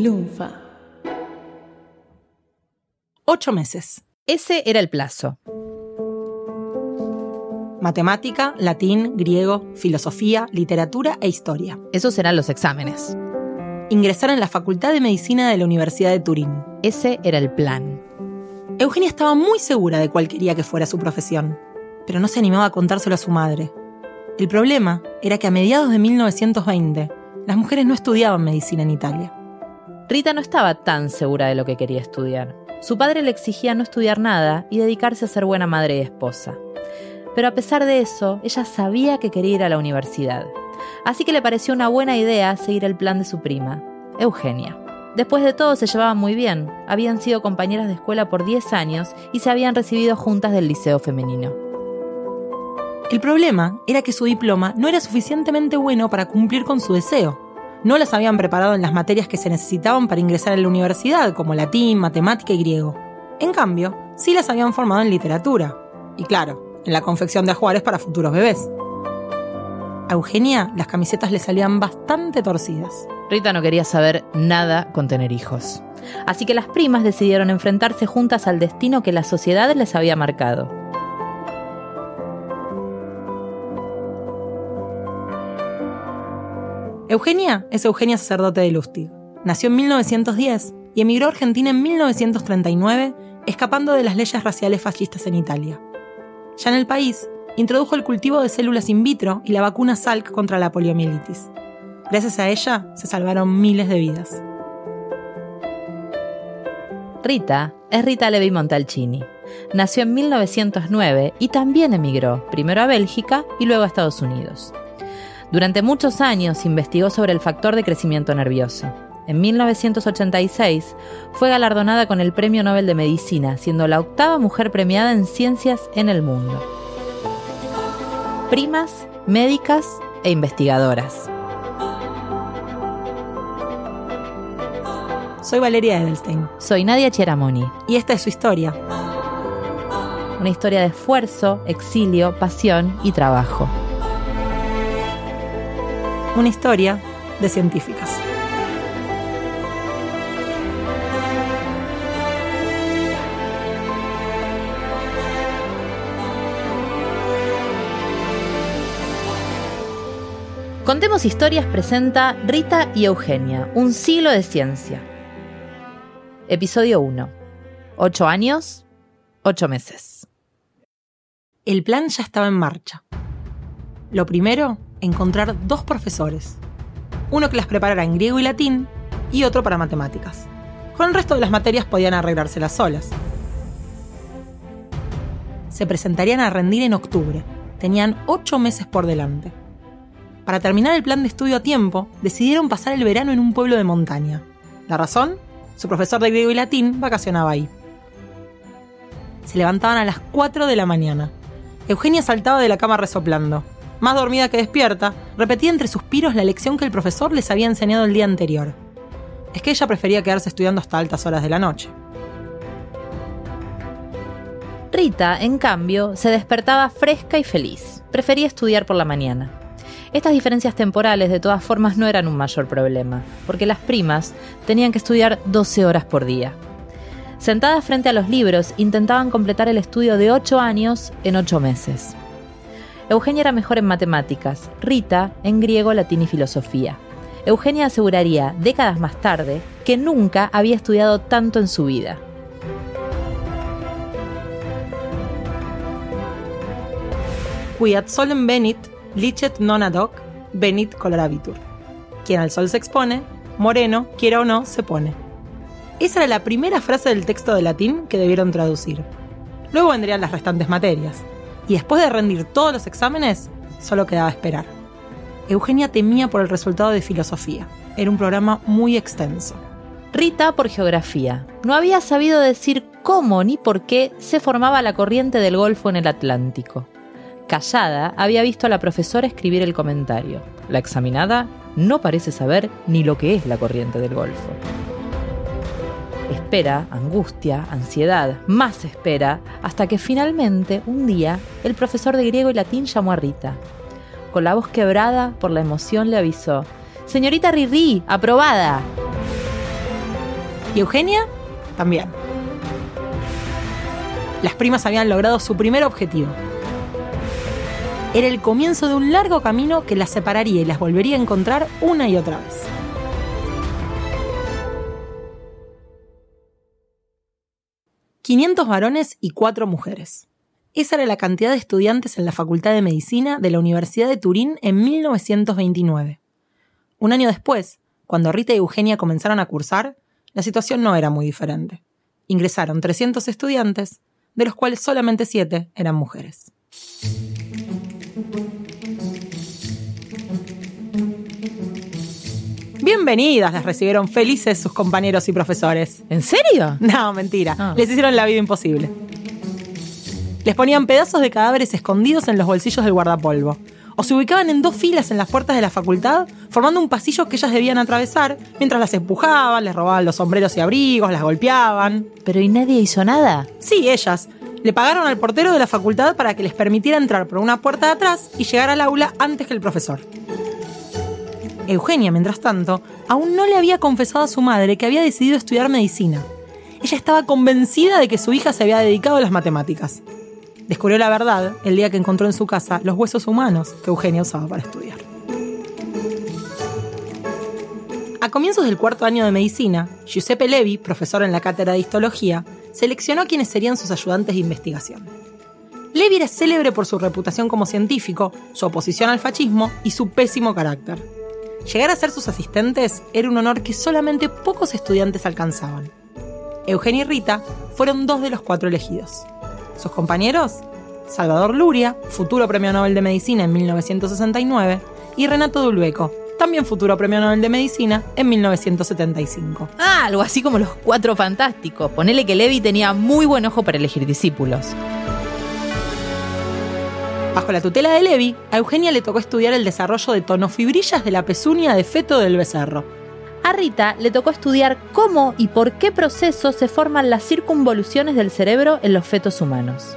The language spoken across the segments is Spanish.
Lunfa. Ocho meses. Ese era el plazo. Matemática, latín, griego, filosofía, literatura e historia. Esos eran los exámenes. Ingresar en la Facultad de Medicina de la Universidad de Turín. Ese era el plan. Eugenia estaba muy segura de cuál quería que fuera su profesión, pero no se animaba a contárselo a su madre. El problema era que a mediados de 1920, las mujeres no estudiaban medicina en Italia. Rita no estaba tan segura de lo que quería estudiar. Su padre le exigía no estudiar nada y dedicarse a ser buena madre y esposa. Pero a pesar de eso, ella sabía que quería ir a la universidad. Así que le pareció una buena idea seguir el plan de su prima, Eugenia. Después de todo se llevaban muy bien, habían sido compañeras de escuela por 10 años y se habían recibido juntas del liceo femenino. El problema era que su diploma no era suficientemente bueno para cumplir con su deseo. No las habían preparado en las materias que se necesitaban para ingresar a la universidad, como latín, matemática y griego. En cambio, sí las habían formado en literatura. Y claro, en la confección de ajuares para futuros bebés. A Eugenia las camisetas le salían bastante torcidas. Rita no quería saber nada con tener hijos. Así que las primas decidieron enfrentarse juntas al destino que la sociedad les había marcado. Eugenia es Eugenia Sacerdote de Lustig. Nació en 1910 y emigró a Argentina en 1939, escapando de las leyes raciales fascistas en Italia. Ya en el país, introdujo el cultivo de células in vitro y la vacuna Salk contra la poliomielitis. Gracias a ella, se salvaron miles de vidas. Rita es Rita Levi Montalcini. Nació en 1909 y también emigró, primero a Bélgica y luego a Estados Unidos. Durante muchos años investigó sobre el factor de crecimiento nervioso. En 1986 fue galardonada con el Premio Nobel de Medicina, siendo la octava mujer premiada en ciencias en el mundo. Primas, médicas e investigadoras. Soy Valeria Edelstein. Soy Nadia Cheramoni. Y esta es su historia. Una historia de esfuerzo, exilio, pasión y trabajo una historia de científicas. Contemos Historias presenta Rita y Eugenia, un siglo de ciencia. Episodio 1. Ocho años, ocho meses. El plan ya estaba en marcha. Lo primero encontrar dos profesores, uno que las preparara en griego y latín y otro para matemáticas. Con el resto de las materias podían arreglárselas solas. Se presentarían a rendir en octubre. Tenían ocho meses por delante. Para terminar el plan de estudio a tiempo, decidieron pasar el verano en un pueblo de montaña. ¿La razón? Su profesor de griego y latín vacacionaba ahí. Se levantaban a las 4 de la mañana. Eugenia saltaba de la cama resoplando más dormida que despierta, repetía entre suspiros la lección que el profesor les había enseñado el día anterior. Es que ella prefería quedarse estudiando hasta altas horas de la noche. Rita, en cambio, se despertaba fresca y feliz. Prefería estudiar por la mañana. Estas diferencias temporales de todas formas no eran un mayor problema, porque las primas tenían que estudiar 12 horas por día. Sentadas frente a los libros, intentaban completar el estudio de 8 años en 8 meses. Eugenia era mejor en matemáticas, Rita en griego, latín y filosofía. Eugenia aseguraría, décadas más tarde, que nunca había estudiado tanto en su vida. Quiat solem venit, licet non ad hoc, venit colorabitur. Quien al sol se expone, moreno, quiera o no, se pone. Esa era la primera frase del texto de latín que debieron traducir. Luego vendrían las restantes materias y después de rendir todos los exámenes, solo quedaba esperar. Eugenia temía por el resultado de filosofía. Era un programa muy extenso. Rita por geografía. No había sabido decir cómo ni por qué se formaba la corriente del Golfo en el Atlántico. Callada, había visto a la profesora escribir el comentario. La examinada no parece saber ni lo que es la corriente del Golfo espera, angustia, ansiedad, más espera, hasta que finalmente, un día, el profesor de griego y latín llamó a Rita. Con la voz quebrada por la emoción le avisó, Señorita Riri, aprobada. Y Eugenia también. Las primas habían logrado su primer objetivo. Era el comienzo de un largo camino que las separaría y las volvería a encontrar una y otra vez. ...500 varones y 4 mujeres. Esa era la cantidad de estudiantes en la Facultad de Medicina de la Universidad de Turín en 1929. Un año después, cuando Rita y Eugenia comenzaron a cursar, la situación no era muy diferente. Ingresaron 300 estudiantes, de los cuales solamente 7 eran mujeres. Bienvenidas, las recibieron felices sus compañeros y profesores. ¿En serio? No, mentira. Ah. Les hicieron la vida imposible. Les ponían pedazos de cadáveres escondidos en los bolsillos del guardapolvo. O se ubicaban en dos filas en las puertas de la facultad, formando un pasillo que ellas debían atravesar, mientras las empujaban, les robaban los sombreros y abrigos, las golpeaban. ¿Pero y nadie hizo nada? Sí, ellas. Le pagaron al portero de la facultad para que les permitiera entrar por una puerta de atrás y llegar al aula antes que el profesor. Eugenia, mientras tanto, aún no le había confesado a su madre que había decidido estudiar medicina. Ella estaba convencida de que su hija se había dedicado a las matemáticas. Descubrió la verdad el día que encontró en su casa los huesos humanos que Eugenia usaba para estudiar. A comienzos del cuarto año de medicina, Giuseppe Levi, profesor en la cátedra de histología, seleccionó a quienes serían sus ayudantes de investigación. Levi era célebre por su reputación como científico, su oposición al fascismo y su pésimo carácter. Llegar a ser sus asistentes era un honor que solamente pocos estudiantes alcanzaban. Eugenia y Rita fueron dos de los cuatro elegidos. Sus compañeros, Salvador Luria, futuro premio Nobel de Medicina en 1969, y Renato Dulbeco, también futuro premio Nobel de Medicina en 1975. Ah, algo así como los cuatro fantásticos. Ponele que Levi tenía muy buen ojo para elegir discípulos. Bajo la tutela de Levi, a Eugenia le tocó estudiar el desarrollo de tonofibrillas de la pezuña de feto del becerro. A Rita le tocó estudiar cómo y por qué procesos se forman las circunvoluciones del cerebro en los fetos humanos.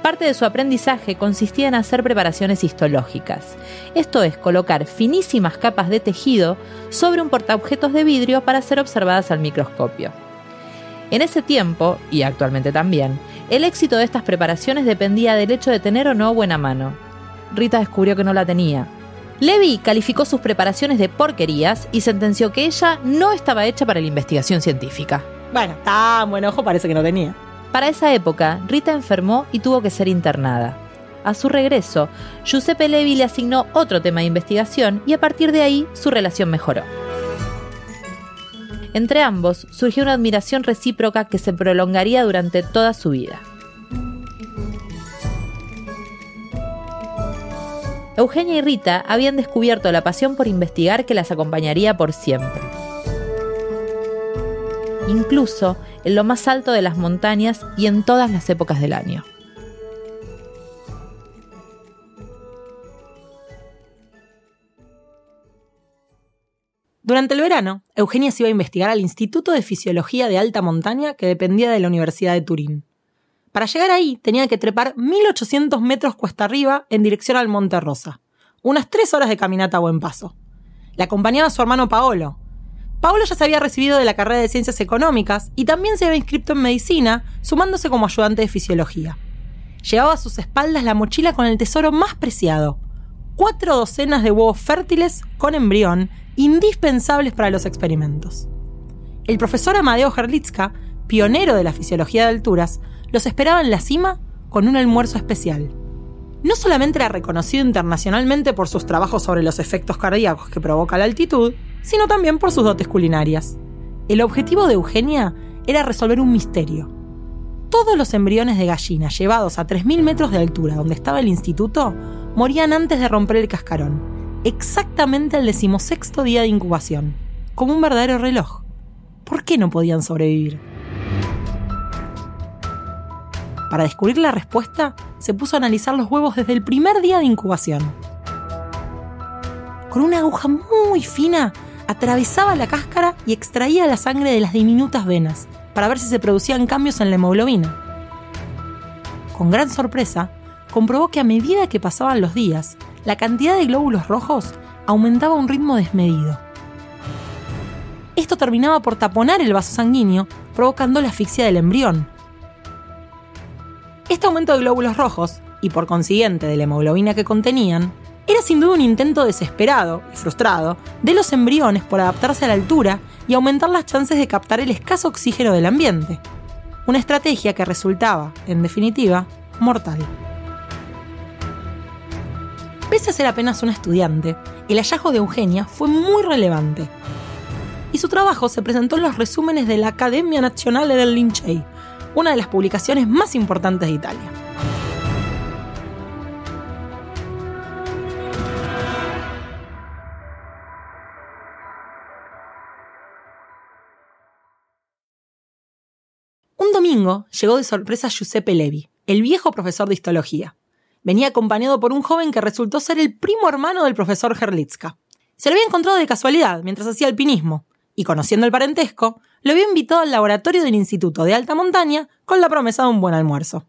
Parte de su aprendizaje consistía en hacer preparaciones histológicas, esto es, colocar finísimas capas de tejido sobre un portaobjetos de vidrio para ser observadas al microscopio. En ese tiempo, y actualmente también, el éxito de estas preparaciones dependía del hecho de tener o no buena mano. Rita descubrió que no la tenía. Levy calificó sus preparaciones de porquerías y sentenció que ella no estaba hecha para la investigación científica. Bueno, tan buen ojo parece que no tenía. Para esa época, Rita enfermó y tuvo que ser internada. A su regreso, Giuseppe Levi le asignó otro tema de investigación y a partir de ahí su relación mejoró. Entre ambos surgió una admiración recíproca que se prolongaría durante toda su vida. Eugenia y Rita habían descubierto la pasión por investigar que las acompañaría por siempre. Incluso en lo más alto de las montañas y en todas las épocas del año. Durante el verano, Eugenia se iba a investigar al Instituto de Fisiología de Alta Montaña que dependía de la Universidad de Turín. Para llegar ahí tenía que trepar 1800 metros cuesta arriba en dirección al Monte Rosa, unas tres horas de caminata a buen paso. Le acompañaba su hermano Paolo. Paolo ya se había recibido de la carrera de Ciencias Económicas y también se había inscrito en Medicina, sumándose como ayudante de Fisiología. Llevaba a sus espaldas la mochila con el tesoro más preciado, cuatro docenas de huevos fértiles con embrión indispensables para los experimentos. El profesor Amadeo Gerlitzka, pionero de la fisiología de alturas, los esperaba en la cima con un almuerzo especial. No solamente era reconocido internacionalmente por sus trabajos sobre los efectos cardíacos que provoca la altitud, sino también por sus dotes culinarias. El objetivo de Eugenia era resolver un misterio. Todos los embriones de gallina llevados a 3.000 metros de altura donde estaba el instituto morían antes de romper el cascarón, exactamente al decimosexto día de incubación, como un verdadero reloj. ¿Por qué no podían sobrevivir? Para descubrir la respuesta, se puso a analizar los huevos desde el primer día de incubación. Con una aguja muy fina, atravesaba la cáscara y extraía la sangre de las diminutas venas para ver si se producían cambios en la hemoglobina. Con gran sorpresa, comprobó que a medida que pasaban los días, la cantidad de glóbulos rojos aumentaba a un ritmo desmedido. esto terminaba por taponar el vaso sanguíneo, provocando la asfixia del embrión. Este aumento de glóbulos rojos, y por consiguiente de la hemoglobina que contenían, era sin duda un intento desesperado y frustrado de los embriones por adaptarse a la altura y aumentar las chances de captar el escaso oxígeno del ambiente. Una estrategia que resultaba, en definitiva, mortal. Pese a ser apenas una estudiante, el hallazgo de Eugenia fue muy relevante. Y su trabajo se presentó en los resúmenes de la Academia Nazionale del Lincei, una de las publicaciones más importantes de Italia. Un domingo llegó de sorpresa Giuseppe Levi, el viejo profesor de histología. Venía acompañado por un joven que resultó ser el primo hermano del profesor Herlitzka. Se lo había encontrado de casualidad mientras hacía alpinismo, y conociendo el parentesco, lo había invitado al laboratorio del Instituto de Alta Montaña con la promesa de un buen almuerzo.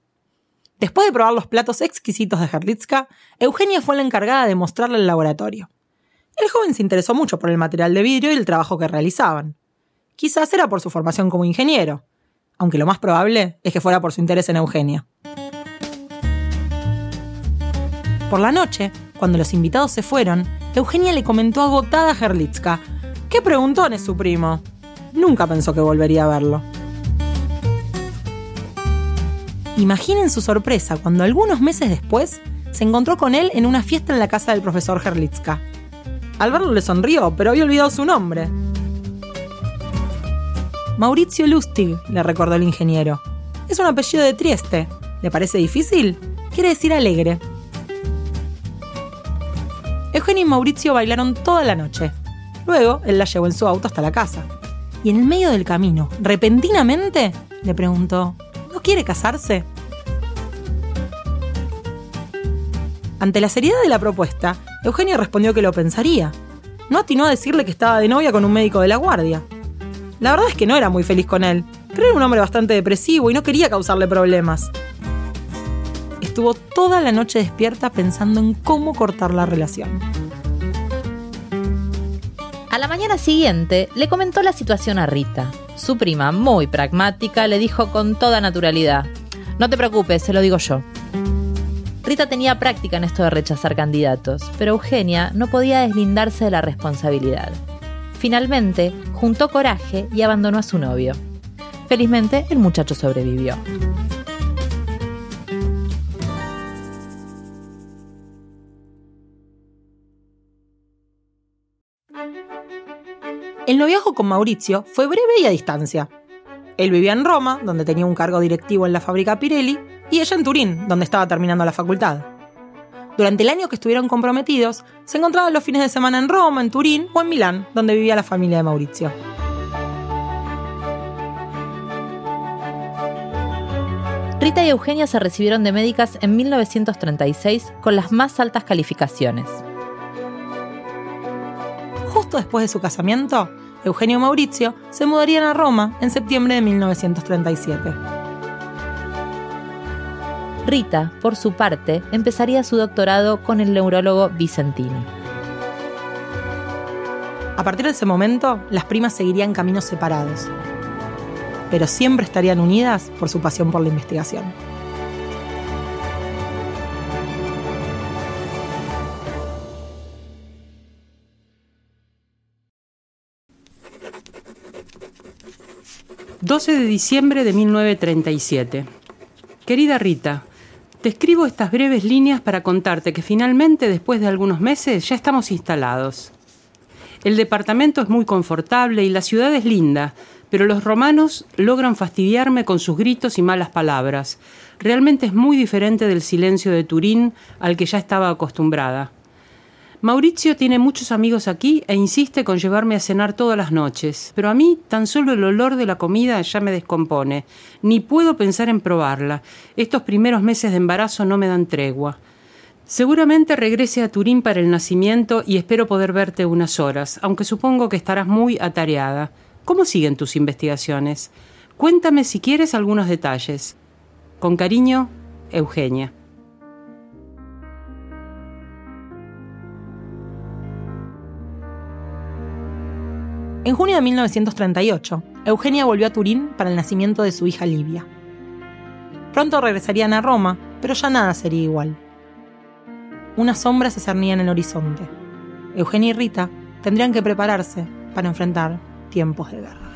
Después de probar los platos exquisitos de Herlitzka, Eugenia fue la encargada de mostrarle el laboratorio. El joven se interesó mucho por el material de vidrio y el trabajo que realizaban. Quizás era por su formación como ingeniero, aunque lo más probable es que fuera por su interés en Eugenia. Por la noche, cuando los invitados se fueron, Eugenia le comentó agotada a Herlitzka ¿Qué preguntón es su primo? Nunca pensó que volvería a verlo. Imaginen su sorpresa cuando algunos meses después se encontró con él en una fiesta en la casa del profesor Herlitzka. Al verlo le sonrió, pero había olvidado su nombre. Maurizio Lustig, le recordó el ingeniero. Es un apellido de Trieste. ¿Le parece difícil? Quiere decir alegre. Eugenio y Mauricio bailaron toda la noche. Luego, él la llevó en su auto hasta la casa. Y en el medio del camino, repentinamente, le preguntó, ¿no quiere casarse? Ante la seriedad de la propuesta, Eugenio respondió que lo pensaría. No atinó a decirle que estaba de novia con un médico de la guardia. La verdad es que no era muy feliz con él, pero era un hombre bastante depresivo y no quería causarle problemas. Estuvo toda la noche despierta pensando en cómo cortar la relación. A la mañana siguiente le comentó la situación a Rita. Su prima, muy pragmática, le dijo con toda naturalidad, no te preocupes, se lo digo yo. Rita tenía práctica en esto de rechazar candidatos, pero Eugenia no podía deslindarse de la responsabilidad. Finalmente, juntó coraje y abandonó a su novio. Felizmente, el muchacho sobrevivió. El noviazgo con Mauricio fue breve y a distancia. Él vivía en Roma, donde tenía un cargo directivo en la fábrica Pirelli, y ella en Turín, donde estaba terminando la facultad. Durante el año que estuvieron comprometidos, se encontraban los fines de semana en Roma, en Turín o en Milán, donde vivía la familia de Mauricio. Rita y Eugenia se recibieron de médicas en 1936 con las más altas calificaciones. Justo después de su casamiento, Eugenio y Mauricio se mudarían a Roma en septiembre de 1937. Rita, por su parte, empezaría su doctorado con el neurólogo Vicentini. A partir de ese momento, las primas seguirían caminos separados, pero siempre estarían unidas por su pasión por la investigación. ...12 de diciembre de 1937. Querida Rita, te escribo estas breves líneas para contarte que finalmente, después de algunos meses, ya estamos instalados. El departamento es muy confortable y la ciudad es linda, pero los romanos logran fastidiarme con sus gritos y malas palabras. Realmente es muy diferente del silencio de Turín al que ya estaba acostumbrada. Mauricio tiene muchos amigos aquí e insiste con llevarme a cenar todas las noches, pero a mí tan solo el olor de la comida ya me descompone, ni puedo pensar en probarla. Estos primeros meses de embarazo no me dan tregua. Seguramente regrese a Turín para el nacimiento y espero poder verte unas horas, aunque supongo que estarás muy atareada. ¿Cómo siguen tus investigaciones? Cuéntame si quieres algunos detalles. Con cariño, Eugenia. En junio de 1938, Eugenia volvió a Turín para el nacimiento de su hija Livia. Pronto regresarían a Roma, pero ya nada sería igual. Una sombra se cernía en el horizonte. Eugenia y Rita tendrían que prepararse para enfrentar tiempos de guerra.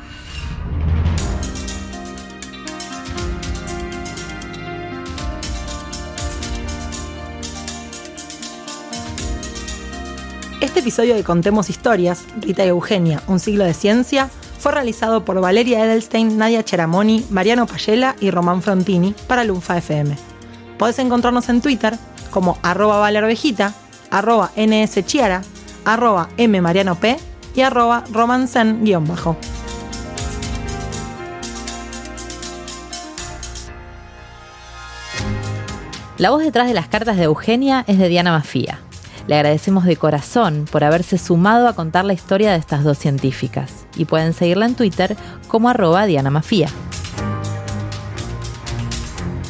Este episodio de Contemos Historias, Rita y Eugenia, un siglo de ciencia, fue realizado por Valeria Edelstein, Nadia Cheramoni, Mariano Payela y Román Frontini para Lunfa FM. Podés encontrarnos en Twitter como arroba valervejita, arroba nschiara, arroba mmarianop y arroba romancen-bajo. La voz detrás de las cartas de Eugenia es de Diana Mafía. Le agradecemos de corazón por haberse sumado a contar la historia de estas dos científicas y pueden seguirla en Twitter como arroba Diana Mafía.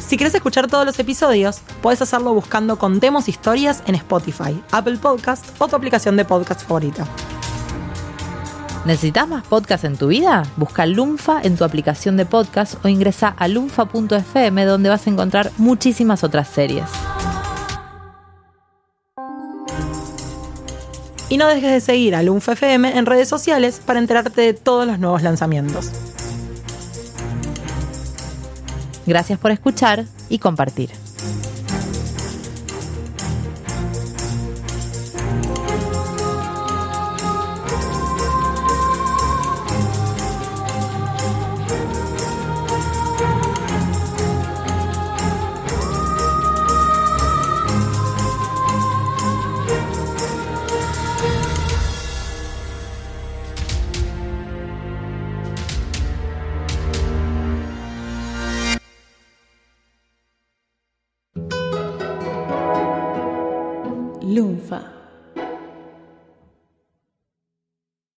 Si quieres escuchar todos los episodios, puedes hacerlo buscando Contemos Historias en Spotify, Apple Podcast o tu aplicación de podcast favorita. ¿Necesitas más podcast en tu vida? Busca Lunfa en tu aplicación de podcast o ingresa a lunfa.fm donde vas a encontrar muchísimas otras series. Y no dejes de seguir a Lunfa FM en redes sociales para enterarte de todos los nuevos lanzamientos. Gracias por escuchar y compartir.